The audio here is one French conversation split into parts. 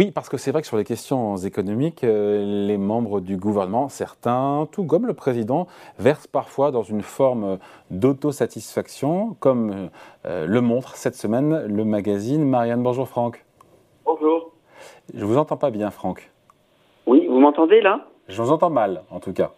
Oui, parce que c'est vrai que sur les questions économiques, euh, les membres du gouvernement, certains, tout comme le président, versent parfois dans une forme d'autosatisfaction, comme euh, le montre cette semaine le magazine Marianne. Bonjour Franck. Bonjour. Je vous entends pas bien, Franck. Oui, vous m'entendez là? Je vous entends mal, en tout cas.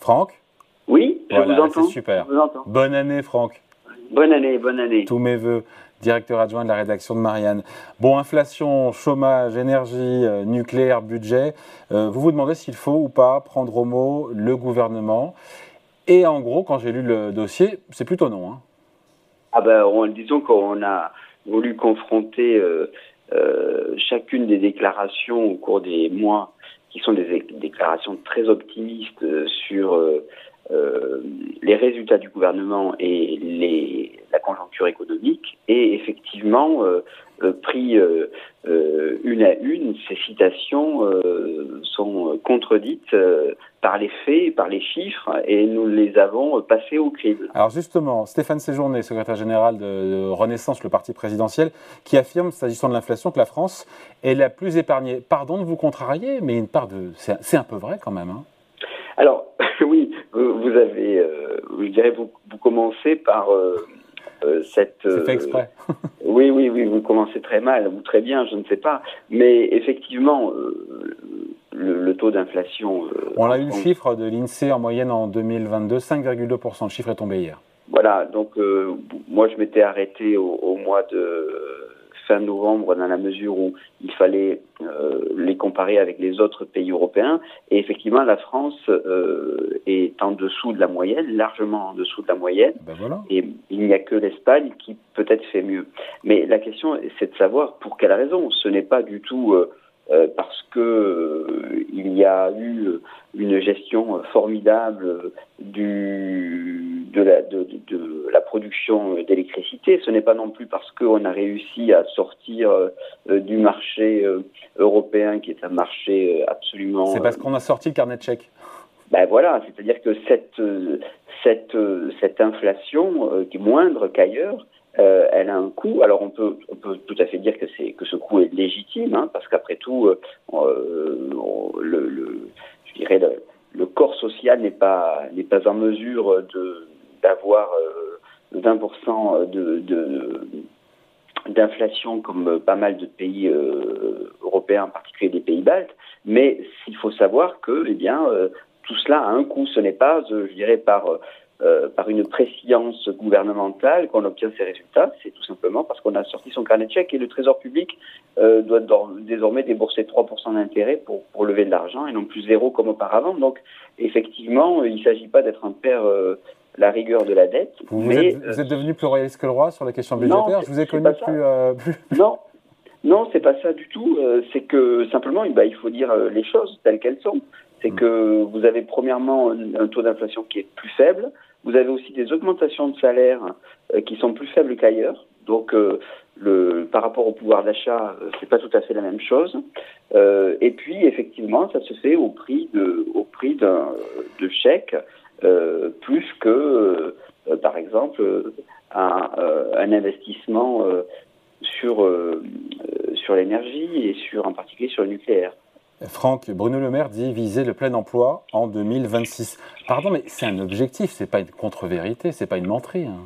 Franck? Oui, je vous entends. C'est super. Bonne année, Franck. Bonne année, bonne année. Tous mes voeux directeur adjoint de la rédaction de Marianne. Bon, inflation, chômage, énergie, euh, nucléaire, budget. Euh, vous vous demandez s'il faut ou pas prendre au mot le gouvernement. Et en gros, quand j'ai lu le dossier, c'est plutôt non. Hein. Ah ben, disons qu'on a voulu confronter euh, chacune des déclarations au cours des mois, qui sont des déclarations très optimistes sur les résultats du gouvernement et les, la conjoncture économique et effectivement euh, euh, pris euh, une à une, ces citations sont contredites par les faits, par les chiffres, et nous les avons passées au crible. Alors justement, Stéphane Séjourné, secrétaire général de, Renaissance, le parti présidentiel, qui affirme, s'agissant de l'inflation, que la France est la plus épargnée. Pardon de vous contrarier, mais une part de, c'est un peu vrai quand même. Hein. Alors oui, vous avez, je dirais, vous, vous commencez par euh, cette. C'est fait exprès. Euh, oui, oui, oui, vous commencez très mal ou très bien, je ne sais pas. Mais effectivement, euh, le, taux d'inflation. On a eu le chiffre de l'INSEE en moyenne en 2022, 5,2%. Le chiffre est tombé hier. Voilà, donc moi je m'étais arrêté au, mois de fin novembre dans la mesure où il fallait euh, les comparer avec les autres pays européens. Et effectivement, la France euh, est en dessous de la moyenne, largement en dessous de la moyenne. Ben voilà. Et il n'y a que l'Espagne qui peut-être fait mieux. Mais la question, c'est de savoir pour quelle raison. Ce n'est pas du tout euh, parce que il y a eu une gestion formidable du, de, la, de, de la production d'électricité. Ce n'est pas non plus parce qu'on a réussi à sortir euh, du marché européen, qui est un marché absolument. C'est parce qu'on a sorti le carnet de chèques. Ben voilà, c'est-à-dire que cette, cette, cette inflation, qui est moindre qu'ailleurs, euh, elle a un coût. Alors on peut, on peut tout à fait dire que c'est que ce coût est légitime, hein, parce qu'après tout, euh, euh le, le, je dirais le, corps social n'est pas n'est pas en mesure de d'avoir 20% euh, d'inflation comme pas mal de pays euh, européens, en particulier des pays baltes. Mais il faut savoir que, eh bien, tout cela a un coût. Ce n'est pas, je dirais, par euh, par une préscience gouvernementale qu'on obtient ces résultats. C'est tout simplement parce qu'on a sorti son carnet de chèques et le Trésor public euh, doit désormais débourser 3% d'intérêt pour, lever de l'argent et non plus zéro comme auparavant. Donc, effectivement, il ne s'agit pas d'être un père euh, la rigueur de la dette. Vous, mais, êtes, vous êtes, devenu plus royaliste que le roi sur la question budgétaire Je vous ai connu plus, plus, Non, non, c'est pas ça du tout. c'est que simplement, bah, il faut dire les choses telles qu'elles sont. C'est mm. que vous avez premièrement un taux d'inflation qui est plus faible, vous avez aussi des augmentations de salaire euh, qui sont plus faibles qu'ailleurs. Donc, euh, le, par rapport au pouvoir d'achat, euh, c'est pas tout à fait la même chose. Euh, et puis, effectivement, ça se fait au prix de, au prix d'un de chèque, euh, plus que, par exemple, un, un investissement sur sur l'énergie et sur, en particulier, sur le nucléaire. Franck, Bruno Le Maire dit viser le plein emploi en 2026. Pardon, mais c'est un objectif, c'est pas une contre-vérité, c'est pas une menterie. Hein.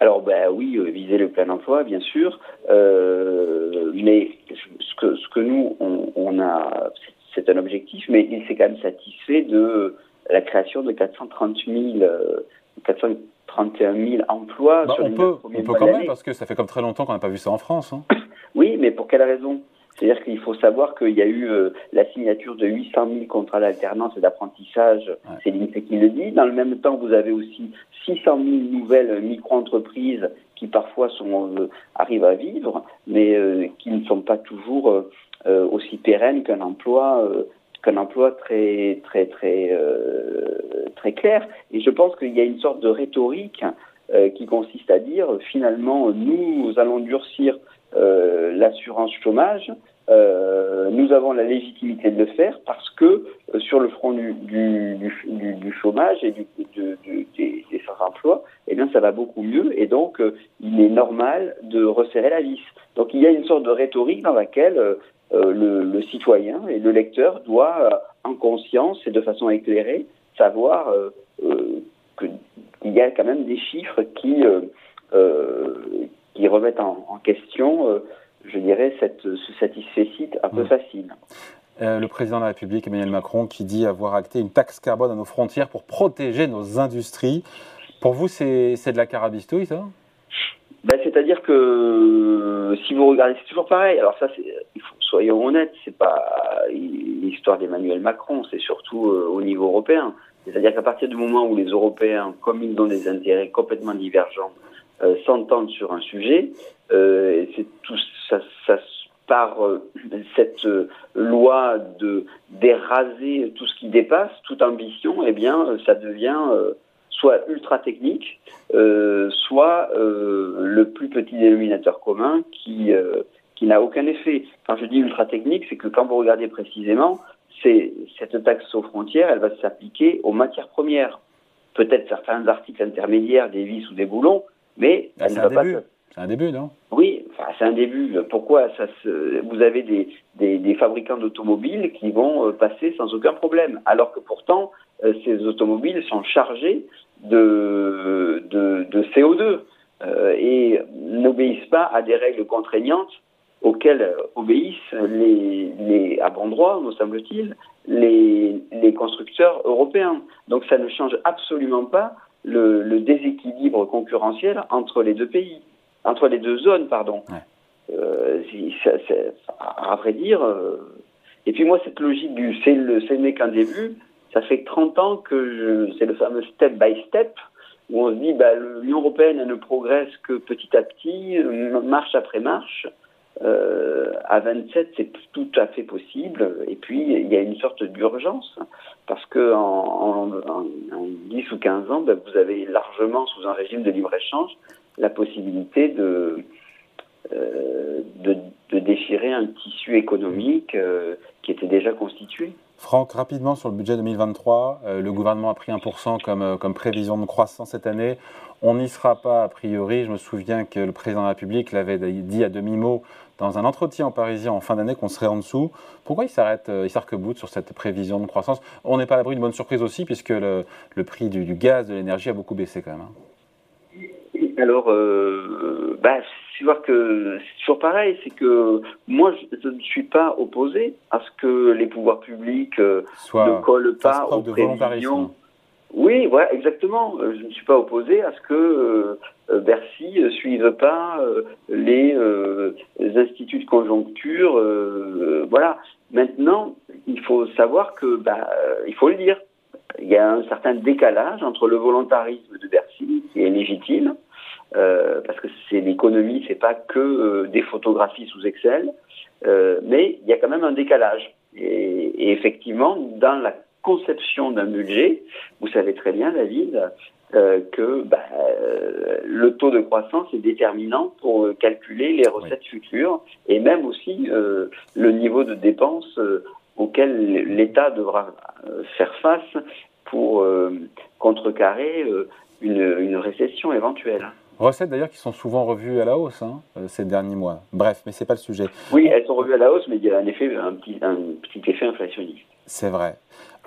Alors ben oui, euh, viser le plein emploi, bien sûr, euh, mais ce que, ce que nous on, a, c'est un objectif, mais il s'est quand même satisfait de la création de 430 000, 431 000 emplois. Bah, sur on peut, on peut quand même parce que ça fait comme très longtemps qu'on n'a pas vu ça en France. Hein. oui, mais pour quelle raison? C'est-à-dire qu'il faut savoir qu'il y a eu euh, la signature de 800 000 contrats d'alternance et d'apprentissage, c'est l'INSEE qui le dit. Dans le même temps, vous avez aussi 600 000 nouvelles micro-entreprises qui parfois sont, euh, arrivent à vivre, mais euh, qui ne sont pas toujours aussi pérennes qu'un emploi qu'un emploi très très très très clair. Et je pense qu'il y a une sorte de rhétorique qui consiste à dire finalement nous allons durcir l'assurance chômage, nous avons la légitimité de le faire parce que sur le front du, du, chômage et du, des, des sans-emploi, eh bien, ça va beaucoup mieux et donc il est normal de resserrer la vis. Donc il y a une sorte de rhétorique dans laquelle le, le, citoyen et le lecteur doit, en conscience et de façon éclairée, savoir qu'il y a quand même des chiffres qui, qui remettent en, question je dirais, cette, ce satisfait un peu facile. Euh, le président de la République, Emmanuel Macron, qui dit avoir acté une taxe carbone à nos frontières pour protéger nos industries. Pour vous, c'est de la carabistouille, ça? Ben, C'est-à-dire que si vous regardez, c'est toujours pareil. Alors ça, il faut, soyons honnêtes, c'est pas l'histoire d'Emmanuel Macron, c'est surtout euh, au niveau européen. C'est-à-dire qu'à partir du moment où les Européens, comme ils ont des intérêts complètement divergents, euh, s'entendent sur un sujet, c'est tout ça, par euh, cette euh, loi de d'éraser tout ce qui dépasse, toute ambition, eh bien, ça devient euh, soit ultra technique, soit le plus petit dénominateur commun qui qui n'a aucun effet. Quand je dis ultra technique, c'est que quand vous regardez précisément, c'est cette taxe aux frontières, elle va s'appliquer aux matières premières. Peut-être certains articles intermédiaires, des vis ou des boulons, mais bah, elle ne va pas c'est un début, non? Oui, enfin, c'est un début. Pourquoi ça se... Vous avez des, des, des fabricants d'automobiles qui vont euh, passer sans aucun problème, alors que pourtant, euh, ces automobiles sont chargés de, de, de CO2 euh, et n'obéissent pas à des règles contraignantes auxquelles obéissent les, les à bon droit, me semble-t-il, les, les constructeurs européens. Donc ça ne change absolument pas le, le déséquilibre concurrentiel entre les deux pays entre les deux zones, pardon. Euh, à vrai dire. Euh, et puis moi, cette logique du c'est le ce n'est qu'un début, ça fait 30 ans que c'est le fameux step by step où on se dit bah, l'Union européenne elle ne progresse que petit à petit, marche après marche. Euh, à 27, c'est tout à fait possible. Et puis, il y a une sorte d'urgence, parce que en, 10 ou 15 ans, ben, vous avez largement, sous un régime de libre-échange, la possibilité de, euh, de, déchirer un tissu économique euh, qui était déjà constitué. Franck, rapidement sur le budget 2023, euh, le gouvernement a pris 1% comme, comme prévision de croissance cette année. On n'y sera pas a priori. Je me souviens que le président de la République l'avait dit à demi-mot dans un entretien en Parisien en fin d'année qu'on serait en dessous. Pourquoi il s'arrête, il s'arc-boute sur cette prévision de croissance? On n'est pas à l'abri d'une bonne surprise aussi, puisque le, le prix du, gaz, de l'énergie a beaucoup baissé quand même. Hein. Alors, euh, bah, c'est voir que c'est toujours pareil, c'est que moi, je, ne suis pas opposé à ce que les pouvoirs publics euh, ne collent pas aux prévisions. Oui, voilà, exactement. Euh, je ne suis pas opposé à ce que euh, Bercy ne suive pas les, instituts de conjoncture. voilà. Maintenant, il faut savoir que, bah, il faut le dire, il y a un certain décalage entre le volontarisme de Bercy, qui est légitime, euh, parce que c'est l'économie, c'est pas que euh, des photographies sous Excel, euh, mais il y a quand même un décalage. Et effectivement, dans la conception d'un budget, vous savez très bien, David, euh, que bah, le taux de croissance est déterminant pour calculer les recettes futures et même aussi le niveau de dépenses auquel l'État devra faire face pour contrecarrer une, une récession éventuelle. Recettes d'ailleurs qui sont souvent revues à la hausse hein, euh, ces derniers mois. Bref, mais ce n'est pas le sujet. Oui, elles sont revues à la hausse, mais il y a un, effet, un, petit, un petit effet inflationniste. C'est vrai.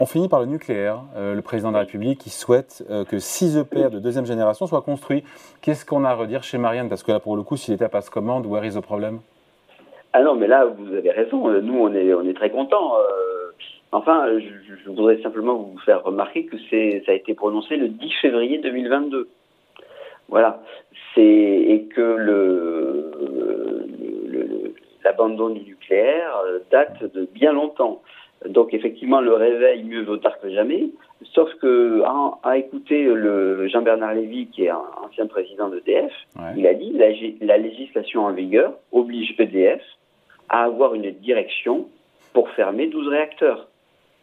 On finit par le nucléaire. Euh, le président de la République qui souhaite euh, que 6 EPR de deuxième génération soient construits. Qu'est-ce qu'on a à redire chez Marianne? Parce que là, pour le coup, si l'État passe commande, where is the problem? Ah non, mais là, vous avez raison. Nous, on est, très contents. enfin, je, voudrais simplement vous faire remarquer que ça a été prononcé le 10 février 2022. Voilà. Et que le, l'abandon du nucléaire euh, date de bien longtemps. Donc effectivement, le réveil mieux vaut tard que jamais. Sauf que à, écouter le Jean-Bernard Lévy, qui est un ancien président d'EDF, il a dit la, la législation en vigueur oblige EDF à avoir une direction pour fermer 12 réacteurs,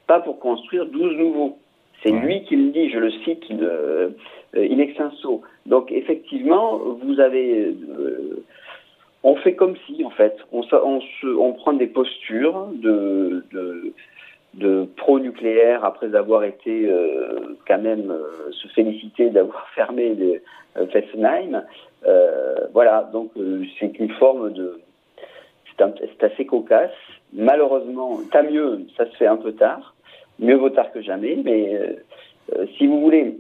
pas pour construire 12 nouveaux. C'est lui qui le dit, je le cite in extenso. Donc effectivement, vous avez, euh, on fait comme si, en fait, on, on, on prend des postures de, de, de pro-nucléaire après avoir été euh, quand même euh, se féliciter d'avoir fermé les, euh, Fessenheim. voilà, donc c'est une forme de... C'est assez cocasse. Malheureusement, tant mieux, ça se fait un peu tard. Mieux vaut tard que jamais, mais si vous voulez,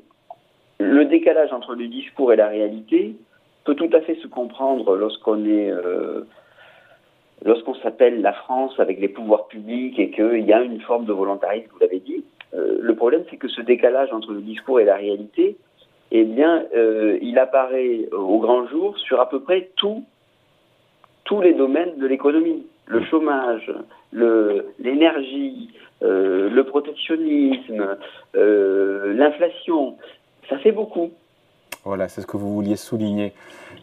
le décalage entre le discours et la réalité peut tout à fait se comprendre lorsqu'on est lorsqu'on s'appelle la France avec les pouvoirs publics et qu'il y a une forme de volontarisme, vous l'avez dit, euh, le problème c'est que ce décalage entre le discours et la réalité, eh bien, euh, il apparaît au grand jour sur à peu près tous les domaines de l'économie. Le chômage, l'énergie, euh, le protectionnisme, l'inflation, ça fait beaucoup. Voilà, c'est ce que vous vouliez souligner.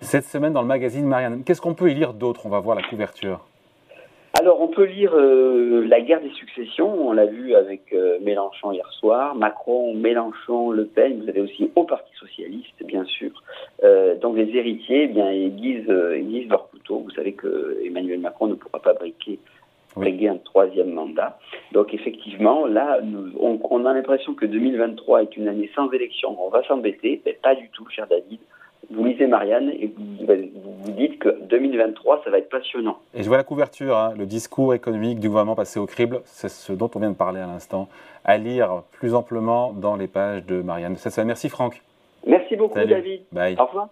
Cette semaine dans le magazine Marianne, qu'est-ce qu'on peut y lire d'autre? On va voir la couverture. Alors, on peut lire euh, La guerre des successions, on l'a vu avec euh, Mélenchon hier soir, Macron, Mélenchon, Le Pen, vous avez aussi au Parti Socialiste, bien sûr. Euh, donc, les héritiers, eh bien, ils aiguisent, leur couteau. Vous savez que Emmanuel Macron ne pourra pas briquer briguer un troisième mandat. Donc effectivement, là, on, a l'impression que 2023 est une année sans élection. On va s'embêter, mais pas du tout, cher David. Vous lisez Marianne et vous, vous, dites que 2023, ça va être passionnant. Et je vois la couverture, hein, le discours économique du gouvernement passé au crible, c'est ce dont on vient de parler à l'instant, à lire plus amplement dans les pages de Marianne. Ça, ça, merci Franck. Merci beaucoup David. Bye. Au revoir.